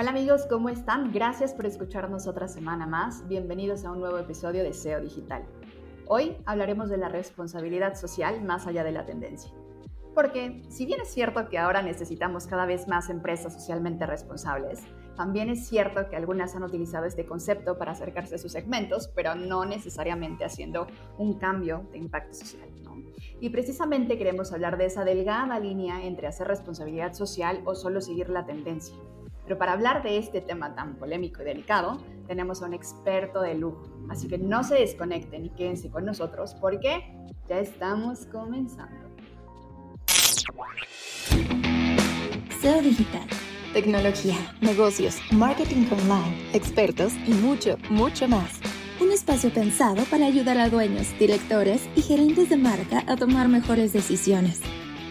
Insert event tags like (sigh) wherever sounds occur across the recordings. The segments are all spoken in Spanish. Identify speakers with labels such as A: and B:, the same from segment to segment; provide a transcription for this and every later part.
A: Hola amigos, ¿cómo están? Gracias por escucharnos otra semana más. Bienvenidos a un nuevo episodio de SEO Digital. Hoy hablaremos de la responsabilidad social más allá de la tendencia. Porque si bien es cierto que ahora necesitamos cada vez más empresas socialmente responsables, también es cierto que algunas han utilizado este concepto para acercarse a sus segmentos, pero no necesariamente haciendo un cambio de impacto social. Y precisamente queremos hablar de esa delgada línea entre hacer responsabilidad social o solo seguir la tendencia. Pero para hablar de este tema tan polémico y delicado, tenemos a un experto de lujo. Así que no se desconecten y quédense con nosotros porque ya estamos comenzando.
B: SEO Digital. Tecnología, negocios, marketing online, expertos y mucho, mucho más. Un espacio pensado para ayudar a dueños, directores y gerentes de marca a tomar mejores decisiones.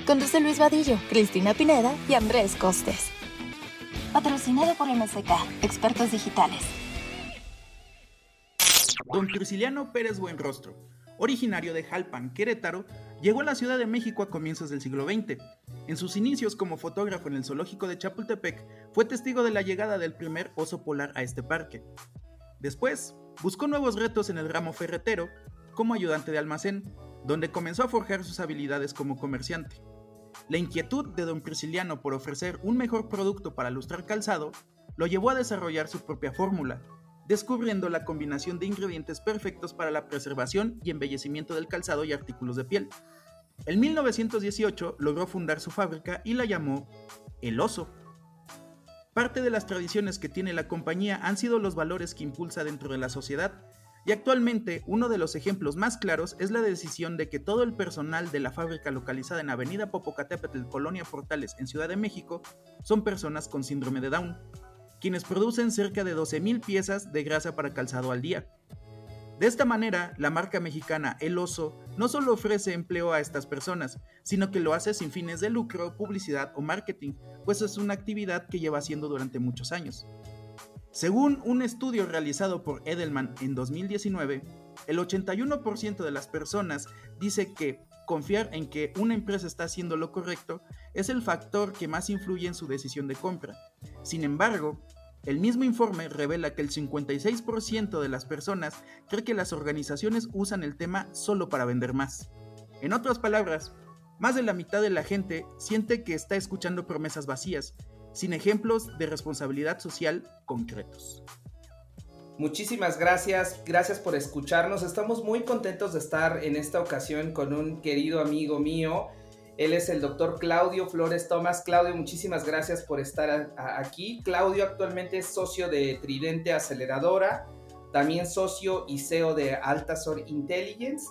B: Conduce Luis Vadillo, Cristina Pineda y Andrés Costes. Patrocinado por MSK, expertos digitales.
C: Don Prisciliano Pérez Buenrostro, originario de Jalpan, Querétaro, llegó a la Ciudad de México a comienzos del siglo XX. En sus inicios como fotógrafo en el zoológico de Chapultepec, fue testigo de la llegada del primer oso polar a este parque. Después, buscó nuevos retos en el ramo ferretero, como ayudante de almacén, donde comenzó a forjar sus habilidades como comerciante. La inquietud de don Prisciliano por ofrecer un mejor producto para lustrar calzado lo llevó a desarrollar su propia fórmula, descubriendo la combinación de ingredientes perfectos para la preservación y embellecimiento del calzado y artículos de piel. En 1918 logró fundar su fábrica y la llamó El Oso. Parte de las tradiciones que tiene la compañía han sido los valores que impulsa dentro de la sociedad y actualmente uno de los ejemplos más claros es la decisión de que todo el personal de la fábrica localizada en Avenida Popocatépetl, Colonia Portales, en Ciudad de México, son personas con síndrome de Down, quienes producen cerca de 12.000 piezas de grasa para calzado al día. De esta manera, la marca mexicana El Oso no solo ofrece empleo a estas personas, sino que lo hace sin fines de lucro, publicidad o marketing, pues es una actividad que lleva haciendo durante muchos años. Según un estudio realizado por Edelman en 2019, el 81% de las personas dice que confiar en que una empresa está haciendo lo correcto es el factor que más influye en su decisión de compra. Sin embargo, el mismo informe revela que el 56% de las personas cree que las organizaciones usan el tema solo para vender más. En otras palabras, más de la mitad de la gente siente que está escuchando promesas vacías sin ejemplos de responsabilidad social concretos.
D: Muchísimas gracias, gracias por escucharnos. Estamos muy contentos de estar en esta ocasión con un querido amigo mío. Él es el doctor Claudio Flores Tomás. Claudio, muchísimas gracias por estar aquí. Claudio actualmente es socio de Tridente Aceleradora, también socio y CEO de Altasor Intelligence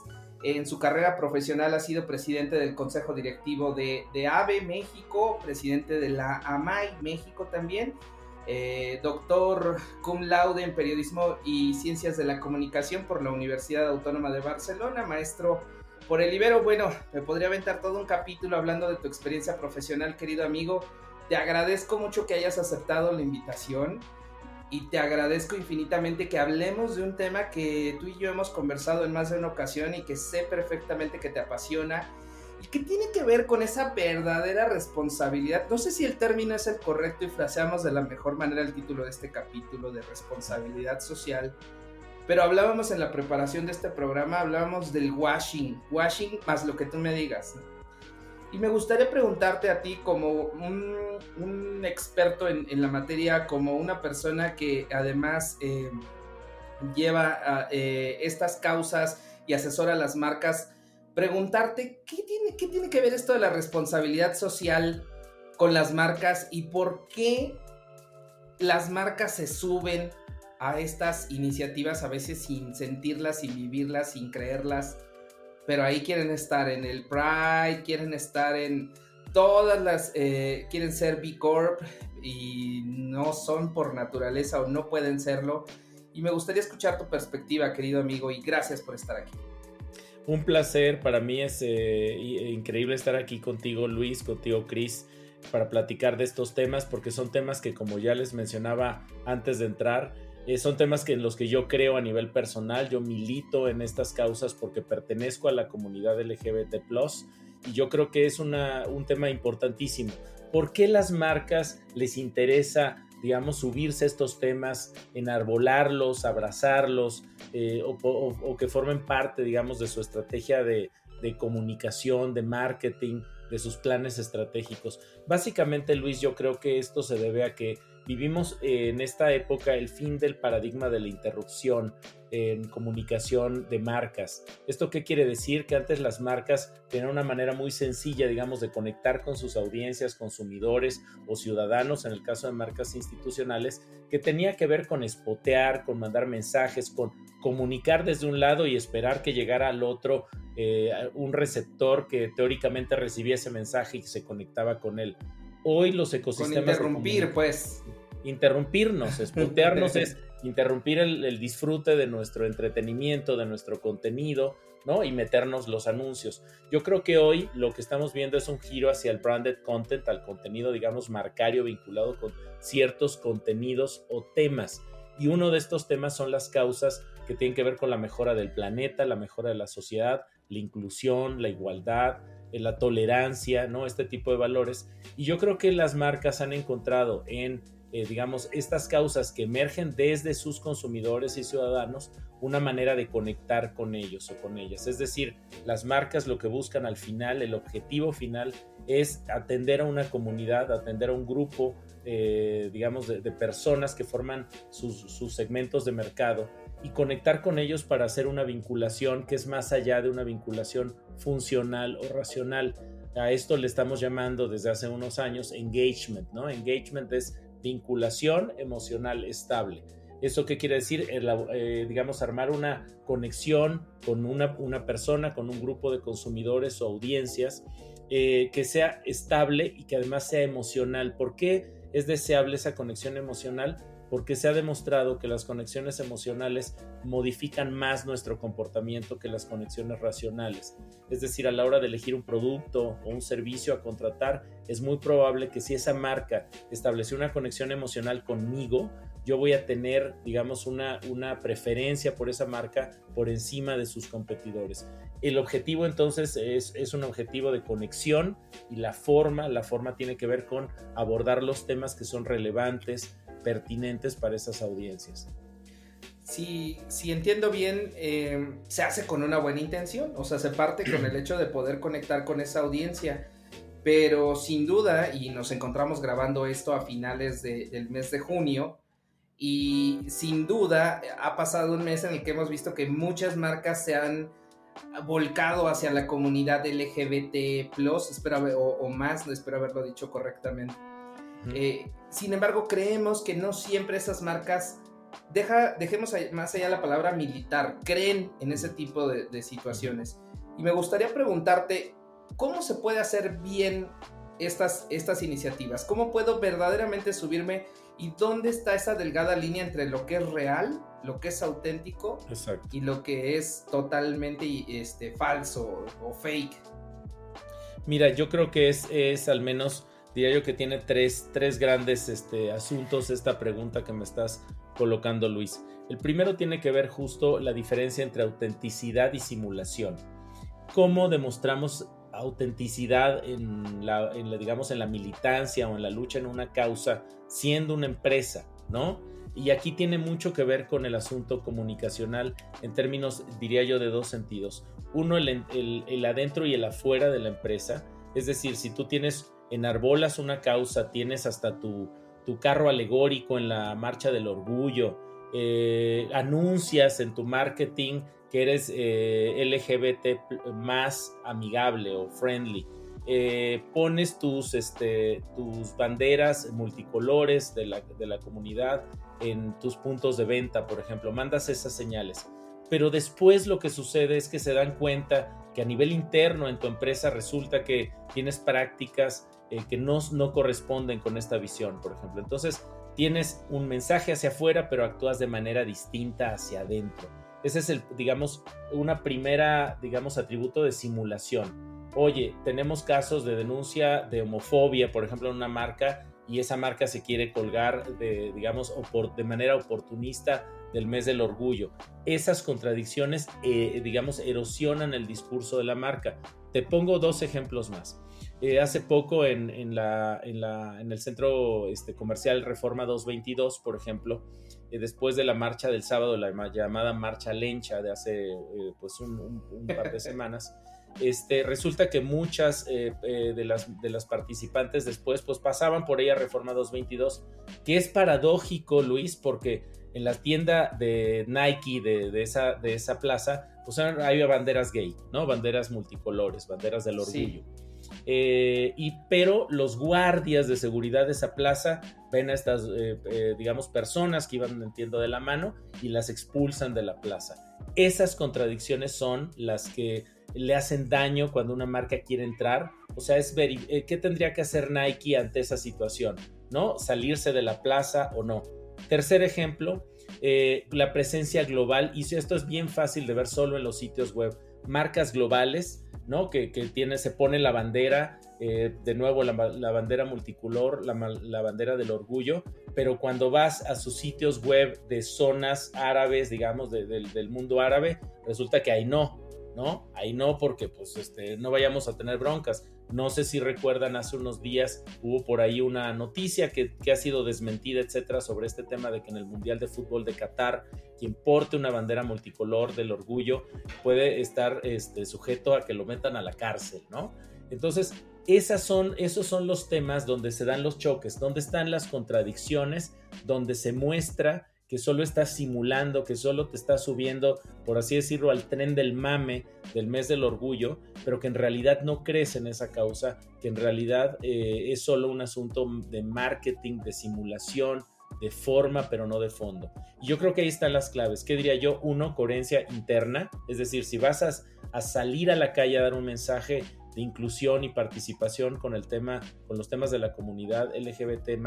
D: en su carrera profesional ha sido presidente del Consejo Directivo de, AVE México, presidente de la AMAI México también, eh, doctor cum laude en periodismo y ciencias de la comunicación por la Universidad Autónoma de Barcelona, maestro por el Ibero. Bueno, me podría aventar todo un capítulo hablando de tu experiencia profesional, querido amigo. Te agradezco mucho que hayas aceptado la invitación y te agradezco infinitamente que hablemos de un tema que tú y yo hemos conversado en más de una ocasión y que sé perfectamente que te apasiona y que tiene que ver con esa verdadera responsabilidad. No sé si el término es el correcto y fraseamos de la mejor manera el título de este capítulo de responsabilidad social, pero hablábamos en la preparación de este programa, hablábamos del washing, washing más lo que tú me digas. Y me gustaría preguntarte a ti como un, experto en, la materia, como una persona que además eh, lleva eh, estas causas y asesora a las marcas, preguntarte ¿qué tiene, qué tiene que ver esto de la responsabilidad social con las marcas y por qué las marcas se suben a estas iniciativas a veces sin sentirlas, sin vivirlas, sin creerlas pero ahí quieren estar en el Pride, quieren estar en todas las, eh, quieren ser B Corp y no son por naturaleza o no pueden serlo. Y me gustaría escuchar tu perspectiva, querido amigo, y gracias por estar aquí.
E: Un placer, para mí es eh, increíble estar aquí contigo, Luis, contigo, Chris, para platicar de estos temas, porque son temas que, como ya les mencionaba antes de entrar, eh, son temas que en los que yo creo a nivel personal, yo milito en estas causas porque pertenezco a la comunidad LGBT y yo creo que es una, un tema importantísimo. ¿Por qué las marcas les interesa digamos, subirse a estos temas, enarbolarlos, abrazarlos, eh, o, que formen parte, digamos, de su estrategia de, de comunicación, de marketing, de sus planes estratégicos. Básicamente, Luis, yo creo que esto se debe a que vivimos en esta época el fin del paradigma de la interrupción en comunicación de marcas. ¿Esto qué quiere decir? Que antes las marcas tenían una manera muy sencilla, digamos, de conectar con sus audiencias, consumidores o ciudadanos, en el caso de marcas institucionales, que tenía que ver con espotear, con mandar mensajes, con comunicar desde un lado y esperar que llegara al otro eh, un receptor que teóricamente recibía ese mensaje y se conectaba con él. Hoy los ecosistemas...
D: Con interrumpir, pues.
E: Interrumpirnos, (laughs) esputearnos es interrumpir el, disfrute de nuestro entretenimiento, de nuestro contenido, ¿no? Y meternos los anuncios. Yo creo que hoy lo que estamos viendo es un giro hacia el branded content, al contenido, digamos, marcario vinculado con ciertos contenidos o temas. Y uno de estos temas son las causas que tienen que ver con la mejora del planeta, la mejora de la sociedad, la inclusión, la igualdad, la tolerancia, ¿no? Este tipo de valores. Y yo creo que las marcas han encontrado en, eh, digamos, estas causas que emergen desde sus consumidores y ciudadanos una manera de conectar con ellos o con ellas. Es decir, las marcas lo que buscan al final, el objetivo final es atender a una comunidad, atender a un grupo, eh, digamos, de, personas que forman sus segmentos de mercado y conectar con ellos para hacer una vinculación que es más allá de una vinculación funcional o racional. A esto le estamos llamando desde hace unos años engagement, ¿no? Engagement es vinculación emocional estable. ¿Eso qué quiere decir? Eh, digamos, armar una conexión con una, una, persona, con un grupo de consumidores o audiencias eh, que sea estable y que además sea emocional. ¿Por qué es deseable esa conexión emocional? Porque se ha demostrado que las conexiones emocionales modifican más nuestro comportamiento que las conexiones racionales. Es decir, a la hora de elegir un producto o un servicio a contratar, es muy probable que si esa marca estableció una conexión emocional conmigo, yo voy a tener, digamos, una, una preferencia por esa marca por encima de sus competidores. El objetivo entonces es, es un objetivo de conexión y la forma, la forma tiene que ver con abordar los temas que son relevantes, pertinentes para esas audiencias.
D: Si, si entiendo bien, eh, se hace con una buena intención, o sea, se parte con el hecho de poder conectar con esa audiencia, pero sin duda, y nos encontramos grabando esto a finales del mes de junio, y sin duda ha pasado un mes en el que hemos visto que muchas marcas se han volcado hacia la comunidad LGBT, espero, o, o más, espero haberlo dicho correctamente. Eh, sin embargo, creemos que no siempre esas marcas, deja, dejemos más allá la palabra militar, creen en ese tipo de, situaciones. Y me gustaría preguntarte, ¿cómo se puede hacer bien estas, estas iniciativas? ¿Cómo puedo verdaderamente subirme? ¿Y dónde está esa delgada línea entre lo que es real, lo que es auténtico y lo que es totalmente este, falso o fake?
E: Mira, yo creo que es, es al menos diría yo que tiene tres, tres grandes este, asuntos esta pregunta que me estás colocando, Luis. El primero tiene que ver justo la diferencia entre autenticidad y simulación. ¿Cómo demostramos autenticidad en la, digamos, en la militancia o en la lucha en una causa siendo una empresa, ¿no? Y aquí tiene mucho que ver con el asunto comunicacional en términos, diría yo, de dos sentidos. Uno, el, el, el adentro y el afuera de la empresa. Es decir, si tú tienes enarbolas una causa, tienes hasta tu, carro alegórico en la marcha del orgullo, eh, anuncias en tu marketing que eres eh, LGBT más amigable o friendly. Eh, pones tus, este, tus banderas multicolores de la, de la comunidad en tus puntos de venta, por ejemplo, mandas esas señales. Pero después lo que sucede es que se dan cuenta que a nivel interno en tu empresa resulta que tienes prácticas eh, que no, no corresponden con esta visión, por ejemplo. Entonces, tienes un mensaje hacia afuera, pero actúas de manera distinta hacia adentro. Ese es el, digamos, una primera, digamos, atributo de simulación. Oye, tenemos casos de denuncia de homofobia, por ejemplo, en una marca, y esa marca se quiere colgar de, digamos, de manera oportunista del mes del orgullo. Esas contradicciones, eh, digamos, erosionan el discurso de la marca. Te pongo dos ejemplos más. Eh, hace poco en, la, en, el centro este, comercial Reforma 222, por ejemplo, eh, después de la marcha del sábado, la llamada Marcha Lencha de hace eh, pues un, par de (laughs) semanas, este, resulta que muchas de, las, de las participantes después pues pasaban por ella Reforma 222, que es paradójico, Luis, porque en la tienda de Nike de, esa, de esa plaza, pues hay banderas gay, ¿no? Banderas multicolores, banderas del orgullo. Eh, y, pero los guardias de seguridad de esa plaza ven a estas, eh, eh, digamos, personas que iban, entiendo, de la mano y las expulsan de la plaza. Esas contradicciones son las que le hacen daño cuando una marca quiere entrar. O sea, es ¿qué tendría que hacer Nike ante esa situación? ¿No? Salirse de la plaza o no. Tercer ejemplo, la presencia global. Y esto es bien fácil de ver solo en los sitios web. Marcas globales ¿no? Que, se pone la bandera, eh, de nuevo la, bandera multicolor, la, bandera del orgullo, pero cuando vas a sus sitios web de zonas árabes, digamos, del mundo árabe, resulta que ahí no, ¿no? Ahí no, porque pues este, no vayamos a tener broncas. No sé si recuerdan, hace unos días hubo por ahí una noticia que, ha sido desmentida, etcétera, sobre este tema de que en el Mundial de Fútbol de Qatar, quien porte una bandera multicolor del orgullo puede estar este, sujeto a que lo metan a la cárcel, ¿no? Entonces, esas son, esos son los temas donde se dan los choques, donde están las contradicciones, donde se muestra que solo estás simulando, que solo te estás subiendo, por así decirlo, al tren del mame del mes del orgullo, pero que en realidad no crees en esa causa, que en realidad eh, es solo un asunto de marketing, de simulación, de forma, pero no de fondo. Y yo creo que ahí están las claves. ¿Qué diría yo? Uno, coherencia interna, es decir, si vas a, a salir a la calle a dar un mensaje de inclusión y participación con el tema, con los temas de la comunidad LGBT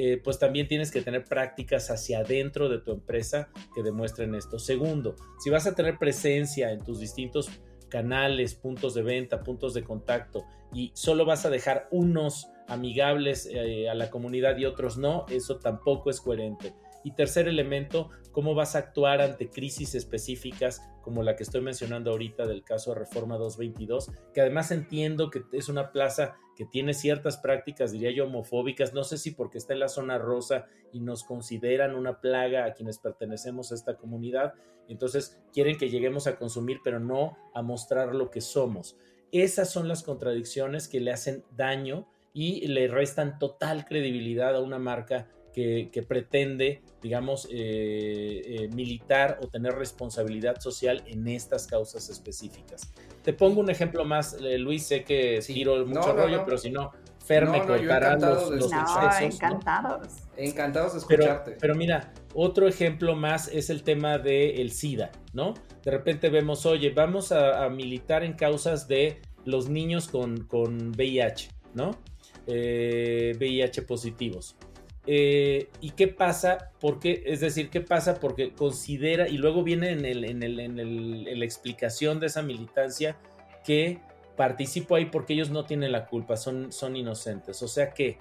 E: eh, pues también tienes que tener prácticas hacia adentro de tu empresa que demuestren esto. Segundo, si vas a tener presencia en tus distintos canales, puntos de venta, puntos de contacto y solo vas a dejar unos amigables eh, a la comunidad y otros no, eso tampoco es coherente. Y tercer elemento, cómo vas a actuar ante crisis específicas como la que estoy mencionando ahorita del caso de Reforma 222, que además entiendo que es una plaza que tiene ciertas prácticas, diría yo, homofóbicas, no sé si porque está en la zona rosa y nos consideran una plaga a quienes pertenecemos a esta comunidad, entonces quieren que lleguemos a consumir, pero no a mostrar lo que somos. Esas son las contradicciones que le hacen daño y le restan total credibilidad a una marca que, pretende, digamos, eh, eh, militar o tener responsabilidad social en estas causas específicas. Te pongo un ejemplo más, eh, Luis, sé que giro mucho rollo, pero si no, Fer me contará los, los
A: encantados.
D: Encantados de escucharte.
E: Pero, mira, otro ejemplo más es el tema del SIDA, ¿no? De repente vemos, oye, vamos a, militar en causas de los niños con, con VIH, ¿no? VIH positivos. Eh, ¿Y qué pasa? Porque, es decir, ¿qué pasa? Porque considera, y luego viene en, en, el, en, el, en la explicación de esa militancia, que participo ahí porque ellos no tienen la culpa, son, son inocentes. O sea que,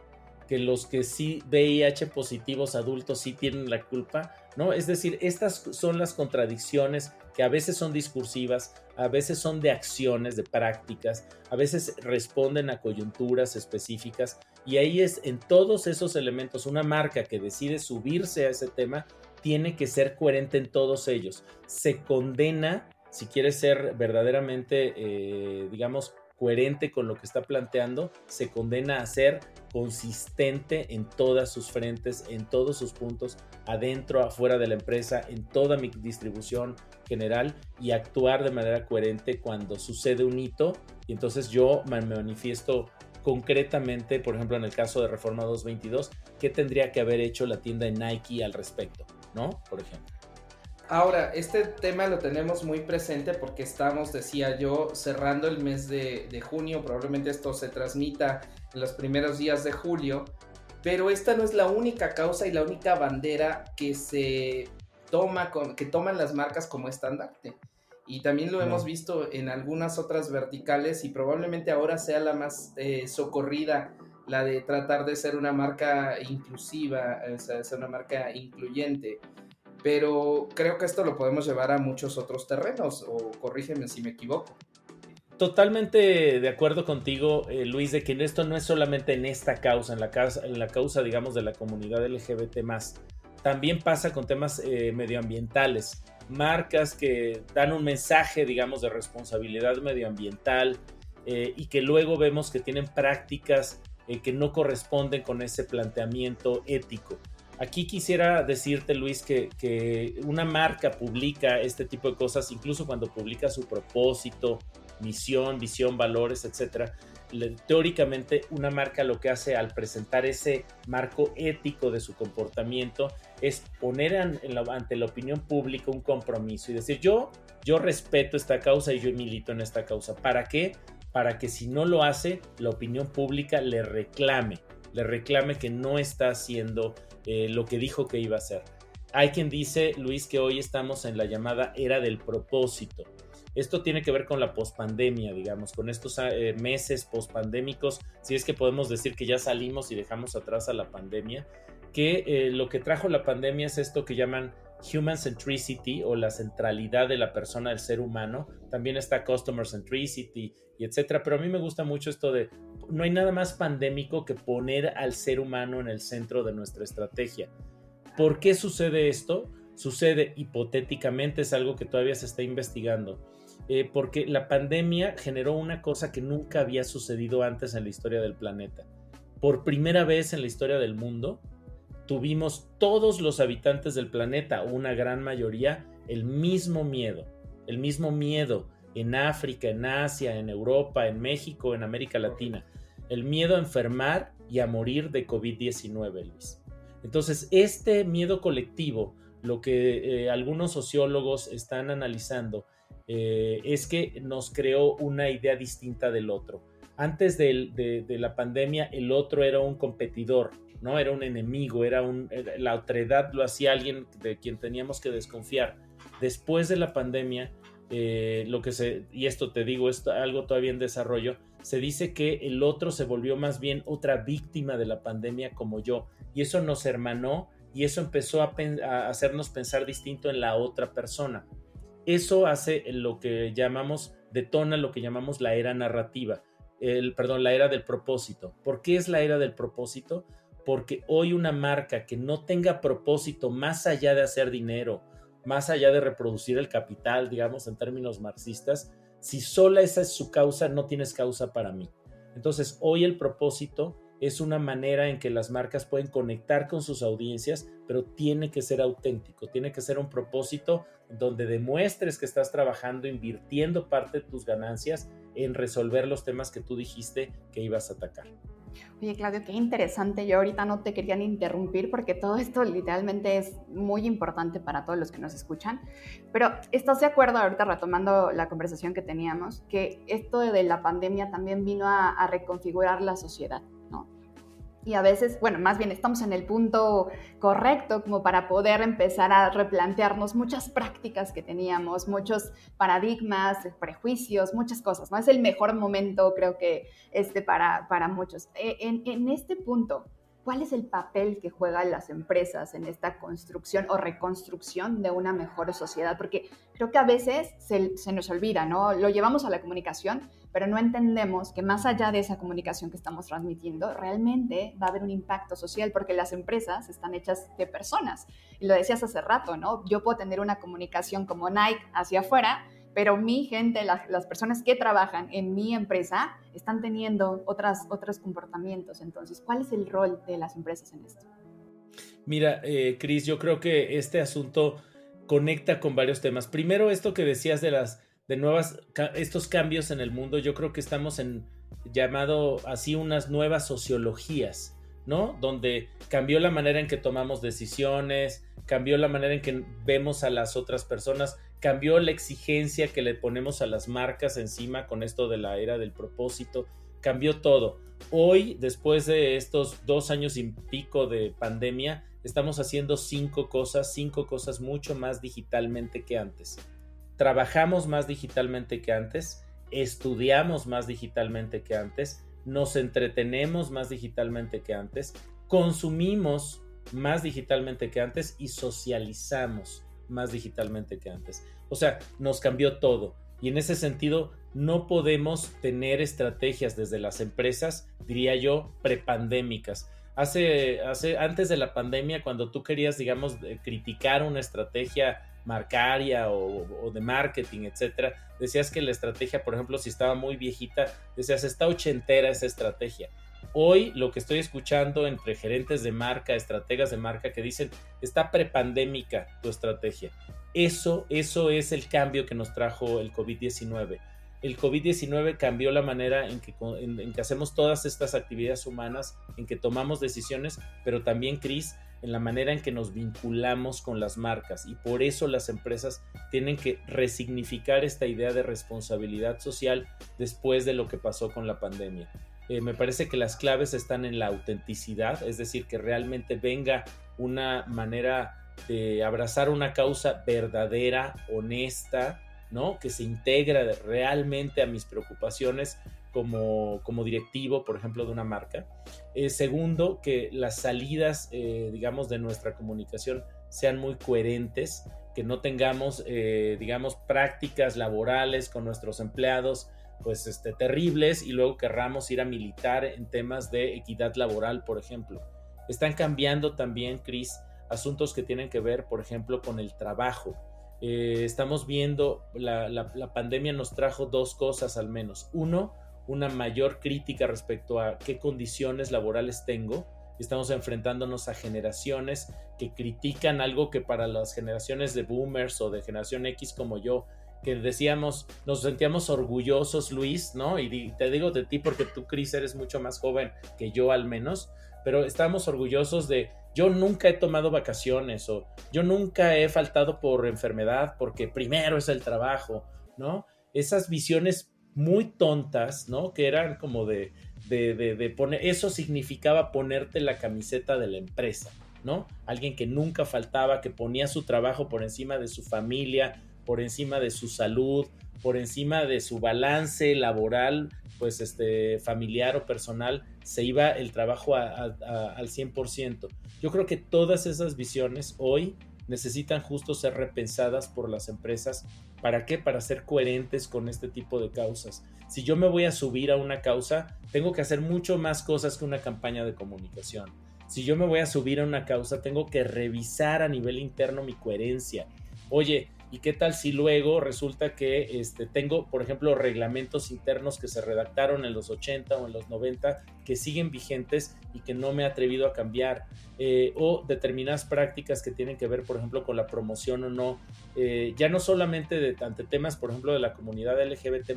E: que los que sí VIH positivos adultos sí tienen la culpa, ¿no? Es decir, estas son las contradicciones que a veces son discursivas, a veces son de acciones, de prácticas, a veces responden a coyunturas específicas y ahí es en todos esos elementos una marca que decide subirse a ese tema tiene que ser coherente en todos ellos. Se condena, si quiere ser verdaderamente, eh, digamos, coherente con lo que está planteando, se condena a ser consistente en todas sus frentes, en todos sus puntos, adentro, afuera de la empresa, en toda mi distribución general y actuar de manera coherente cuando sucede un hito. Y entonces yo me manifiesto concretamente, por ejemplo, en el caso de Reforma 222, qué tendría que haber hecho la tienda de Nike al respecto, ¿no? Por ejemplo.
D: Ahora, este tema lo tenemos muy presente porque estamos, decía yo, cerrando el mes de, junio, probablemente esto se transmita en los primeros días de julio, pero esta no es la única causa y la única bandera que se toma, que toman las marcas como estandarte. Y también lo hemos visto en algunas otras verticales y probablemente ahora sea la más eh, socorrida, la de tratar de ser una marca inclusiva, o sea, ser una marca incluyente pero creo que esto lo podemos llevar a muchos otros terrenos, o corrígeme si me equivoco.
E: Totalmente de acuerdo contigo, eh, Luis, de que esto no es solamente en esta causa, en la causa, en la causa digamos, de la comunidad LGBT También pasa con temas eh, medioambientales. Marcas que dan un mensaje, digamos, de responsabilidad medioambiental eh, y que luego vemos que tienen prácticas que no corresponden con ese planteamiento ético. Aquí quisiera decirte, Luis, que, que, una marca publica este tipo de cosas, incluso cuando publica su propósito, misión, visión, valores, etcétera. Teóricamente, una marca lo que hace al presentar ese marco ético de su comportamiento es poner ante la opinión pública un compromiso y decir yo, yo respeto esta causa y yo milito en esta causa. ¿Para qué? Para que si no lo hace, la opinión pública le reclame, le reclame que no está haciendo eh, lo que dijo que iba a hacer. Hay quien dice, Luis, que hoy estamos en la llamada era del propósito. Esto tiene que ver con la pospandemia, digamos, con estos eh, meses pospandémicos, si es que podemos decir que ya salimos y dejamos atrás a la pandemia, que eh, lo que trajo la pandemia es esto que llaman human centricity o la centralidad de la persona, del ser humano. También está customer centricity y etcétera. Pero a mí me gusta mucho esto de no hay nada más pandémico que poner al ser humano en el centro de nuestra estrategia. ¿Por qué sucede esto? Sucede hipotéticamente, es algo que todavía se está investigando eh, porque la pandemia generó una cosa que nunca había sucedido antes en la historia del planeta. Por primera vez en la historia del mundo, tuvimos todos los habitantes del planeta, una gran mayoría, el mismo miedo, el mismo miedo en África, en Asia, en Europa, en México, en América Latina, el miedo a enfermar y a morir de COVID-19, Luis. Entonces, este miedo colectivo, lo que eh, algunos sociólogos están analizando, eh, es que nos creó una idea distinta del otro. Antes de, la pandemia, el otro era un competidor, ¿no? Era un enemigo, era un, la otredad lo hacía alguien de quien teníamos que desconfiar. Después de la pandemia, eh, lo que se, y esto te digo, es algo todavía en desarrollo, se dice que el otro se volvió más bien otra víctima de la pandemia como yo, y eso nos hermanó y eso empezó a hacernos pensar distinto en la otra persona. Eso hace lo que llamamos, detona lo que llamamos la era narrativa, el, perdón, la era del propósito. ¿Por qué es la era del propósito? Porque hoy una marca que no tenga propósito más allá de hacer dinero, más allá de reproducir el capital, digamos en términos marxistas, si sola esa es su causa, no tienes causa para mí. Entonces, hoy el propósito es una manera en que las marcas pueden conectar con sus audiencias, pero tiene que ser auténtico, tiene que ser un propósito donde demuestres que estás trabajando, invirtiendo parte de tus ganancias en resolver los temas que tú dijiste que ibas a atacar.
A: Oye, Claudio, qué interesante. Yo ahorita no te querían interrumpir porque todo esto literalmente es muy importante para todos los que nos escuchan. Pero ¿estás de acuerdo, ahorita retomando la conversación que teníamos, que esto de la pandemia también vino a, a reconfigurar la sociedad? Y a veces, bueno, más bien estamos en el punto correcto como para poder empezar a replantearnos muchas prácticas que teníamos, muchos paradigmas, prejuicios, muchas cosas, ¿no? Es el mejor momento, creo que, este, para, para muchos. E, en, en este punto, ¿Cuál es el papel que juegan las empresas en esta construcción o reconstrucción de una mejor sociedad? Porque creo que a veces se, se, nos olvida, ¿no? Lo llevamos a la comunicación, pero no entendemos que más allá de esa comunicación que estamos transmitiendo, realmente va a haber un impacto social porque las empresas están hechas de personas. Y lo decías hace rato, ¿no? Yo puedo tener una comunicación como Nike hacia afuera, pero mi gente, las, personas que trabajan en mi empresa, están teniendo otras, otros comportamientos. Entonces, ¿cuál es el rol de las empresas en esto?
E: Mira, eh, Cris, yo creo que este asunto conecta con varios temas. Primero, esto que decías de las de nuevas, estos cambios en el mundo, yo creo que estamos en llamado así unas nuevas sociologías, ¿no? Donde cambió la manera en que tomamos decisiones, cambió la manera en que vemos a las otras personas cambió la exigencia que le ponemos a las marcas encima con esto de la era del propósito, cambió todo. Hoy, después de estos dos años y pico de pandemia, estamos haciendo cinco cosas, cinco cosas mucho más digitalmente que antes. Trabajamos más digitalmente que antes, estudiamos más digitalmente que antes, nos entretenemos más digitalmente que antes, consumimos más digitalmente que antes y socializamos más digitalmente que antes. O sea, nos cambió todo. Y en ese sentido, no podemos tener estrategias desde las empresas, diría yo, prepandémicas. Hace, hace, antes de la pandemia, cuando tú querías, digamos, criticar una estrategia marcaria o, de marketing, etcétera, decías que la estrategia, por ejemplo, si estaba muy viejita, decías, está ochentera esa estrategia. Hoy lo que estoy escuchando entre gerentes de marca, estrategas de marca que dicen, está prepandémica tu estrategia. Eso, eso es el cambio que nos trajo el COVID-19. El COVID-19 cambió la manera en que, hacemos todas estas actividades humanas, en que tomamos decisiones, pero también, Cris, en la manera en que nos vinculamos con las marcas y por eso las empresas tienen que resignificar esta idea de responsabilidad social después de lo que pasó con la pandemia. Eh, me parece que las claves están en la autenticidad, es decir, que realmente venga una manera de abrazar una causa verdadera, honesta, ¿no? Que se integra realmente a mis preocupaciones como, como directivo, por ejemplo, de una marca. Eh, segundo, que las salidas, eh, digamos, de nuestra comunicación sean muy coherentes, que no tengamos, eh, digamos, prácticas laborales con nuestros empleados, pues, este, terribles y luego querramos ir a militar en temas de equidad laboral, por ejemplo. Están cambiando también, Cris, asuntos que tienen que ver, por ejemplo, con el trabajo. Estamos viendo, la, la pandemia nos trajo dos cosas al menos. Uno, una mayor crítica respecto a qué condiciones laborales tengo. Estamos enfrentándonos a generaciones que critican algo que para las generaciones de boomers o de generación X como yo, que decíamos, nos sentíamos orgullosos, Luis, ¿no? Y te digo de ti porque tú, Cris, eres mucho más joven que yo al menos, pero estamos orgullosos de, yo nunca he tomado vacaciones o yo nunca he faltado por enfermedad porque primero es el trabajo, ¿no? Esas visiones muy tontas, ¿no? Que eran como de, de, de, poner, eso significaba ponerte la camiseta de la empresa, ¿no? Alguien que nunca faltaba, que ponía su trabajo por encima de su familia, por encima de su salud, por encima de su balance laboral, pues este, familiar o personal, se iba el trabajo al 100%. Yo creo que todas esas visiones hoy necesitan justo ser repensadas por las empresas. ¿Para qué? Para ser coherentes con este tipo de causas. Si yo me voy a subir a una causa, tengo que hacer mucho más cosas que una campaña de comunicación. Si yo me voy a subir a una causa, tengo que revisar a nivel interno mi coherencia. Oye, ¿Y qué tal si luego resulta que este, tengo, por ejemplo, reglamentos internos que se redactaron en los 80 o en los 90 que siguen vigentes y que no me he atrevido a cambiar? Eh, o determinadas prácticas que tienen que ver, por ejemplo, con la promoción o no, eh, ya no solamente de, ante temas, por ejemplo, de la comunidad LGBT,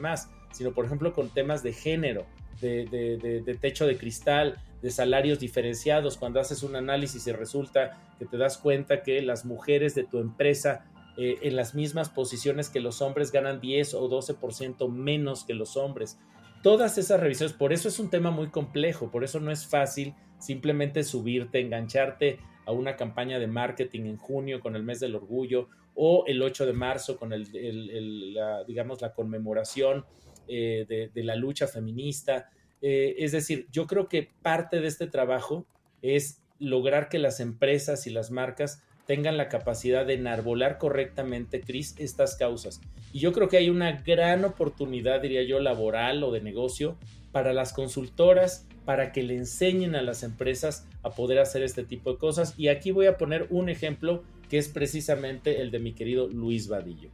E: sino, por ejemplo, con temas de género, de, de techo de cristal, de salarios diferenciados, cuando haces un análisis y resulta que te das cuenta que las mujeres de tu empresa eh, en las mismas posiciones que los hombres ganan 10 o 12% menos que los hombres. Todas esas revisiones, por eso es un tema muy complejo, por eso no es fácil simplemente subirte, engancharte a una campaña de marketing en junio con el mes del orgullo o el 8 de marzo con el, la, digamos, la conmemoración eh, de, la lucha feminista. Eh, es decir, yo creo que parte de este trabajo es lograr que las empresas y las marcas tengan la capacidad de enarbolar correctamente, Cris, estas causas. Y yo creo que hay una gran oportunidad, diría yo, laboral o de negocio para las consultoras, para que le enseñen a las empresas a poder hacer este tipo de cosas. Y aquí voy a poner un ejemplo que es precisamente el de mi querido Luis Vadillo.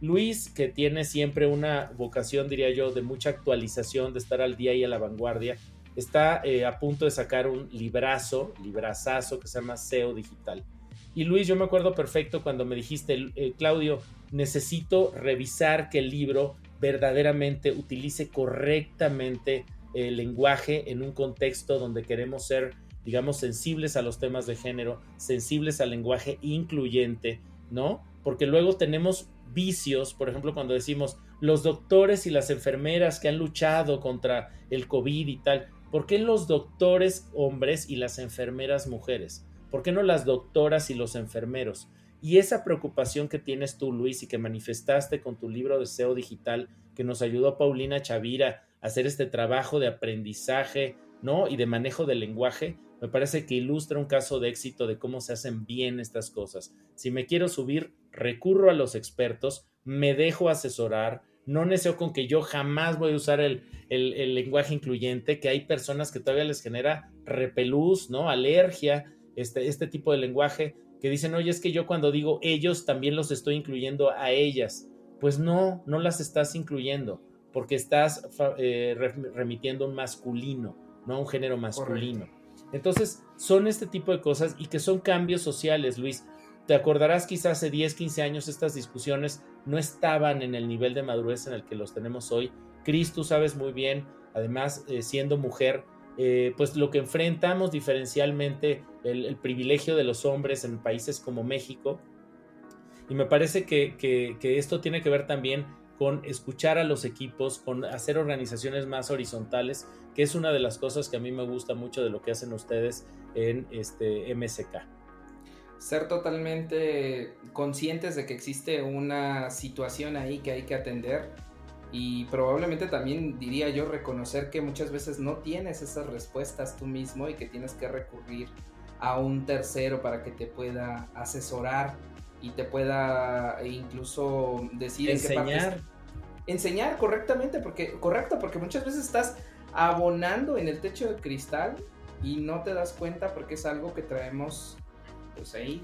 E: Luis, que tiene siempre una vocación, diría yo, de mucha actualización, de estar al día y a la vanguardia, está eh, a punto de sacar un librazo, librazazo que se llama SEO Digital. Y Luis, yo me acuerdo perfecto cuando me dijiste, eh, Claudio, necesito revisar que el libro verdaderamente utilice correctamente el lenguaje en un contexto donde queremos ser, digamos, sensibles a los temas de género, sensibles al lenguaje incluyente, ¿no? Porque luego tenemos vicios, por ejemplo, cuando decimos los doctores y las enfermeras que han luchado contra el COVID y tal, ¿por qué los doctores hombres y las enfermeras mujeres? ¿Por qué no las doctoras y los enfermeros? Y esa preocupación que tienes tú, Luis, y que manifestaste con tu libro de SEO digital, que nos ayudó Paulina Chavira a hacer este trabajo de aprendizaje, ¿no? Y de manejo del lenguaje, me parece que ilustra un caso de éxito de cómo se hacen bien estas cosas. Si me quiero subir, recurro a los expertos, me dejo asesorar, No necio con que yo jamás voy a usar el, lenguaje incluyente, que hay personas que todavía les genera repelús, ¿no? Alergia, este, este tipo de lenguaje, que dicen, oye, es que yo cuando digo ellos también los estoy incluyendo a ellas. Pues no, no las estás incluyendo, porque estás eh, remitiendo un masculino, no un género masculino. Entonces, son este tipo de cosas y que son cambios sociales, Luis. Te acordarás quizás hace 10, 15 años estas discusiones no estaban en el nivel de madurez en el que los tenemos hoy. Cris, tú sabes muy bien, además eh, siendo mujer, eh, pues lo que enfrentamos diferencialmente, el, privilegio de los hombres en países como México. Y me parece que, que, esto tiene que ver también con escuchar a los equipos, con hacer organizaciones más horizontales, que es una de las cosas que a mí me gusta mucho de lo que hacen ustedes en este MSK
D: ser totalmente conscientes de que existe una situación ahí que hay que atender y probablemente también diría yo reconocer que muchas veces no tienes esas respuestas tú mismo y que tienes que recurrir a un tercero para que te pueda asesorar y te pueda incluso decir
E: enseñar
D: enseñar correctamente porque correcto porque muchas veces estás abonando en el techo de cristal y no te das cuenta porque es algo que traemos pues ahí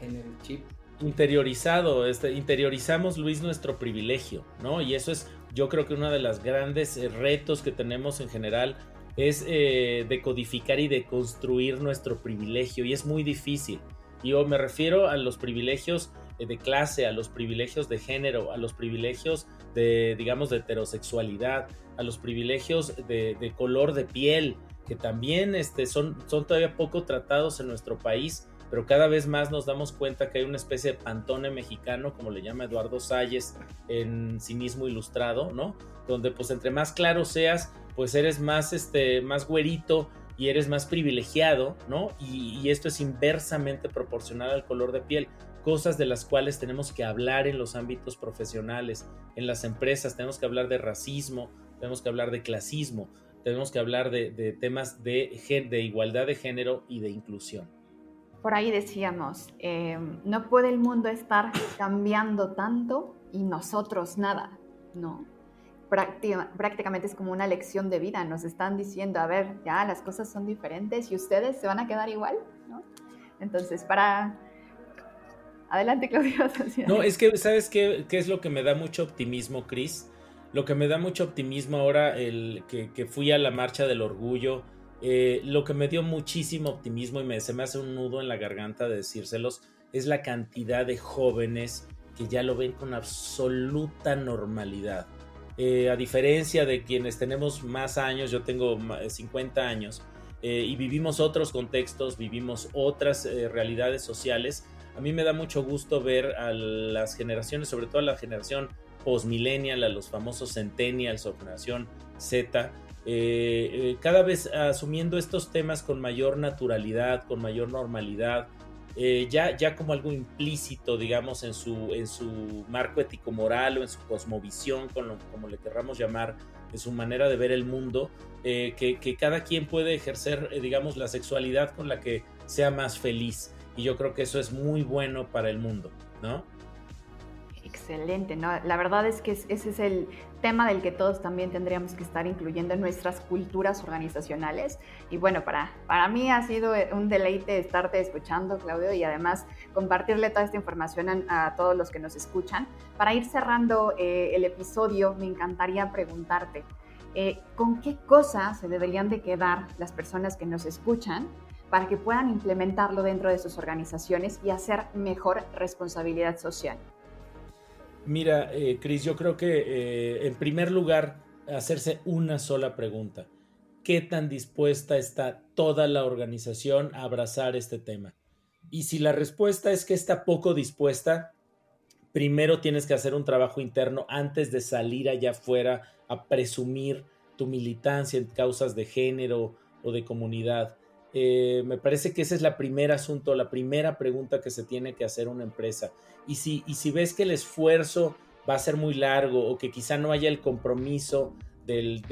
D: en el chip.
E: Interiorizado, este, interiorizamos Luis nuestro privilegio, ¿no? Y eso es, yo creo que uno de los grandes eh, retos que tenemos en general es eh, decodificar y deconstruir nuestro privilegio y es muy difícil. Yo me refiero a los privilegios eh, de clase, a los privilegios de género, a los privilegios de, digamos, de heterosexualidad, a los privilegios de, de color de piel, que también este, son, son todavía poco tratados en nuestro país pero cada vez más nos damos cuenta que hay una especie de pantone mexicano, como le llama Eduardo Salles en Cinismo Ilustrado, ¿no? Donde pues entre más claro seas, pues eres más, este, más güerito y eres más privilegiado, ¿no? Y, esto es inversamente proporcional al color de piel cosas de las cuales tenemos que hablar en los ámbitos profesionales, en las empresas, tenemos que hablar de racismo, tenemos que hablar de clasismo, tenemos que hablar de, temas de igualdad de género y de inclusión
A: por ahí decíamos, eh, no puede el mundo estar cambiando tanto y nosotros nada, ¿no? prácticamente es como una lección de vida, nos están diciendo, a ver, ya las cosas son diferentes y ustedes se van a quedar igual, ¿no? Entonces, para... Adelante, Claudia. (laughs)
E: No, es que, ¿sabes qué, qué es lo que me da mucho optimismo, Cris? Lo que me da mucho optimismo ahora, el que, que fui a la marcha del orgullo, eh, lo que me dio muchísimo optimismo y me, se me hace un nudo en la garganta de decírselos es la cantidad de jóvenes que ya lo ven con absoluta normalidad. Eh, a diferencia de quienes tenemos más años, yo tengo 50 años eh, y vivimos otros contextos, vivimos otras realidades sociales, a mí me da mucho gusto ver a las generaciones, sobre todo a la generación postmillennial, a los famosos centennials o generación Z, eh, eh, cada vez asumiendo estos temas con mayor naturalidad, con mayor normalidad, eh, ya, ya como algo implícito, digamos, en su, en su marco ético-moral o en su cosmovisión, como le querramos llamar, en su manera de ver el mundo, que, cada quien puede ejercer, digamos, la sexualidad con la que sea más feliz. Y yo creo que eso es muy bueno para el mundo, ¿no?
A: Excelente, ¿no? La verdad es que ese es el tema del que todos también tendríamos que estar incluyendo en nuestras culturas organizacionales. Y bueno, para, para mí ha sido un deleite estarte escuchando, Claudio, y además compartirle toda esta información a, todos los que nos escuchan. Para ir cerrando eh, el episodio, me encantaría preguntarte, eh, ¿con qué cosas se deberían de quedar las personas que nos escuchan para que puedan implementarlo dentro de sus organizaciones y hacer mejor responsabilidad social?
E: Mira, eh, Cris, yo creo que eh, en primer lugar, hacerse una sola pregunta. ¿Qué tan dispuesta está toda la organización a abrazar este tema? Y si la respuesta es que está poco dispuesta, primero tienes que hacer un trabajo interno antes de salir allá afuera a presumir tu militancia en causas de género o de comunidad. Eh, me parece que ese es la primera asunto, la primera pregunta que se tiene que hacer una empresa. Y si, ves que el esfuerzo va a ser muy largo o que quizá no haya el compromiso del,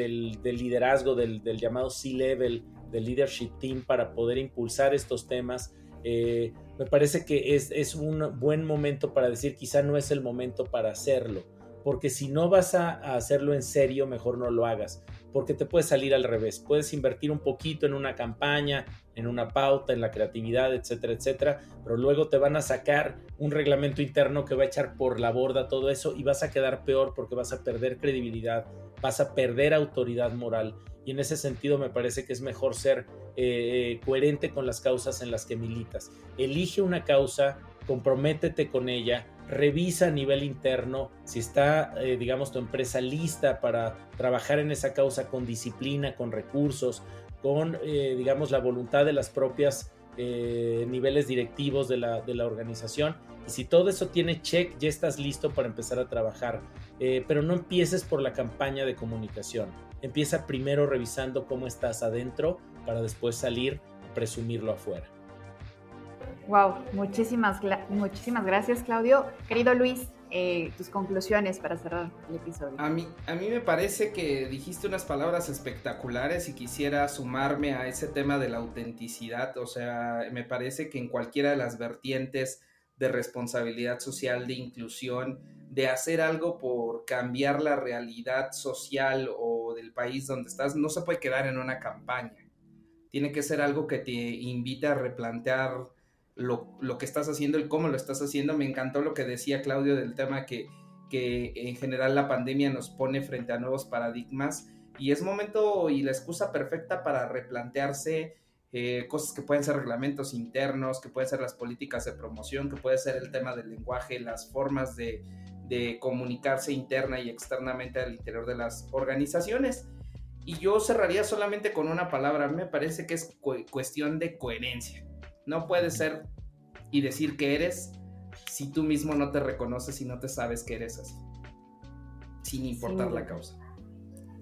E: liderazgo, del, llamado C-Level, del leadership team para poder impulsar estos temas, eh, me parece que es, un buen momento para decir quizá no es el momento para hacerlo. porque si no vas a, hacerlo en serio, mejor no lo hagas, porque te puede salir al revés. Puedes invertir un poquito en una campaña, en una pauta, en la creatividad, etcétera, etcétera, pero luego te van a sacar un reglamento interno que va a echar por la borda todo eso y vas a quedar peor porque vas a perder credibilidad, vas a perder autoridad moral y en ese sentido me parece que es mejor ser eh, coherente con las causas en las que militas. Elige una causa, comprométete con ella, revisa a nivel interno si está, eh, digamos, tu empresa lista para trabajar en esa causa con disciplina, con recursos, con, eh, digamos, la voluntad de las propias eh, niveles directivos de la, de la, organización. Y si todo eso tiene check, ya estás listo para empezar a trabajar. pero no empieces por la campaña de comunicación. Empieza primero revisando cómo estás adentro para después salir a presumirlo afuera.
A: Wow, muchísimas, muchísimas gracias, Claudio. Querido Luis, eh, tus conclusiones para cerrar el episodio.
D: A mí, a mí me parece que dijiste unas palabras espectaculares y quisiera sumarme a ese tema de la autenticidad. O sea, me parece que en cualquiera de las vertientes de responsabilidad social, de inclusión, de hacer algo por cambiar la realidad social o del país donde estás, no se puede quedar en una campaña. Tiene que ser algo que te invite a replantear lo, que estás haciendo, y cómo lo estás haciendo. Me encantó lo que decía Claudio del tema que, que en general la pandemia nos pone frente a nuevos paradigmas y es momento y la excusa perfecta para replantearse eh, cosas que pueden ser reglamentos internos, que pueden ser las políticas de promoción, que puede ser el tema del lenguaje, las formas de, de comunicarse interna y externamente al interior de las organizaciones. Y yo cerraría solamente con una palabra, me parece que es cuestión de coherencia. No puedes ser y decir que eres si tú mismo no te reconoces y no te sabes que eres así, sin importar la causa.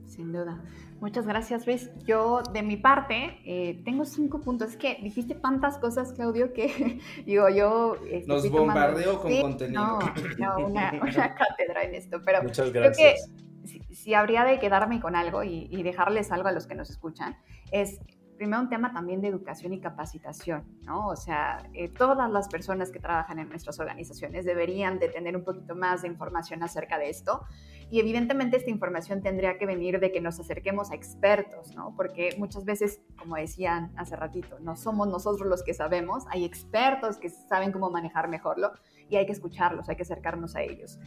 A: Sin duda. Muchas gracias, Luis. Yo, de mi parte, eh, tengo cinco puntos. Es que dijiste tantas cosas, Claudio, que (laughs) digo, yo...
D: Este, Nos bombardeo con contenido.
A: No, no (laughs) una, cátedra en esto, pero
E: Muchas gracias.
A: creo que si, habría de quedarme con algo y, y dejarles algo a los que nos escuchan, es primero un tema también de educación y capacitación, ¿no? O sea, eh, todas las personas que trabajan en nuestras organizaciones deberían de tener un poquito más de información acerca de esto y evidentemente esta información tendría que venir de que nos acerquemos a expertos, ¿no? Porque muchas veces, como decían hace ratito, no somos nosotros los que sabemos, hay expertos que saben cómo manejar mejorlo y hay que escucharlos, hay que acercarnos a ellos.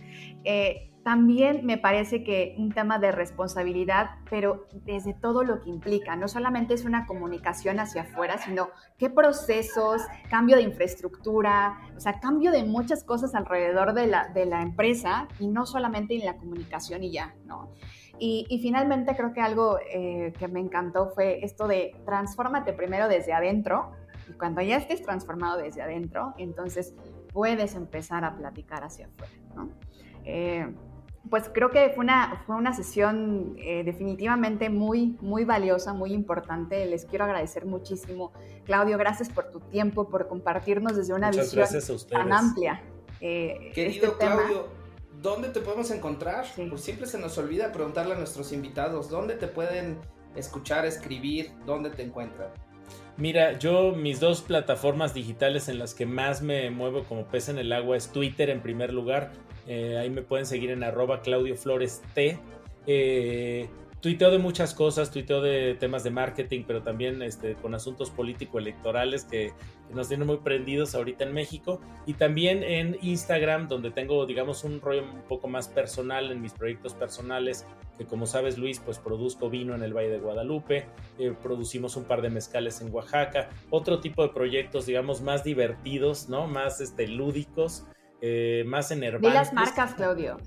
A: Eh, también me parece que un tema de responsabilidad, pero desde todo lo que implica, no solamente es una comunicación hacia afuera, sino qué procesos, cambio de infraestructura, o sea, cambio de muchas cosas alrededor de la, de la empresa y no solamente en la comunicación y ya, ¿no? Y, y finalmente creo que algo eh, que me encantó fue esto de transfórmate primero desde adentro y cuando ya estés transformado desde adentro, entonces puedes empezar a platicar hacia afuera, ¿no? Eh, pues creo que fue una, fue una sesión eh, definitivamente muy, muy valiosa, muy importante. Les quiero agradecer muchísimo. Claudio, gracias por tu tiempo, por compartirnos desde una visión tan amplia.
D: Eh, Querido este Claudio, ¿dónde te podemos encontrar? Pues siempre se nos olvida preguntarle a nuestros invitados, ¿dónde te pueden escuchar, escribir, dónde te encuentran?
E: Mira, yo mis dos plataformas digitales en las que más me muevo como pez en el agua es Twitter en primer lugar. Eh, ahí me pueden seguir en arroba Claudio Flores T. Eh, tuiteo de muchas cosas, tuiteo de temas de marketing, pero también este, con asuntos político-electorales que, nos tienen muy prendidos ahorita en México. Y también en Instagram, donde tengo, digamos, un rollo un poco más personal en mis proyectos personales, que como sabes, Luis, pues produzco vino en el Valle de Guadalupe, eh, producimos un par de mezcales en Oaxaca, otro tipo de proyectos, digamos, más divertidos, ¿no? Más este, lúdicos. Eh, más enervantes.
A: De las marcas, Claudio.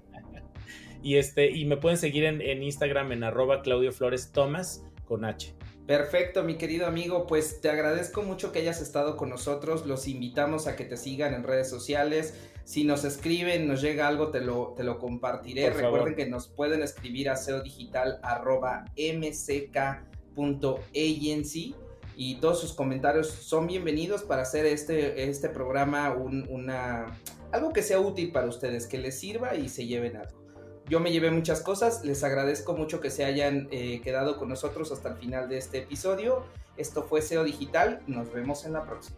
E: Y, este, y me pueden seguir en, Instagram en arroba Claudio Flores Tomás con H.
D: Perfecto, mi querido amigo, pues te agradezco mucho que hayas estado con nosotros, los invitamos a que te sigan en redes sociales, si nos escriben, nos llega algo, te lo, te lo compartiré, recuerden que nos pueden escribir a seodigital.mck.agency y todos sus comentarios son bienvenidos para hacer este, este programa una, algo que sea útil para ustedes, que les sirva y se lleven algo yo me llevé muchas cosas, les agradezco mucho que se hayan eh, quedado con nosotros hasta el final de este episodio. Esto fue SEO Digital, nos vemos en la próxima.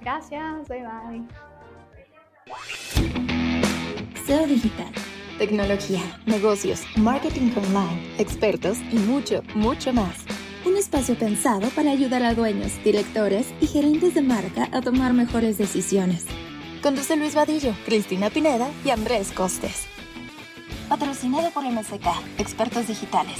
A: Gracias, bye bye.
B: SEO Digital, tecnología, negocios, marketing online, expertos y mucho, mucho más. Un espacio pensado para ayudar a dueños, directores y gerentes de marca a tomar mejores decisiones. Conduce Luis Vadillo, Cristina Pineda y Andrés Costes. Patrocinado por MSK, Expertos Digitales.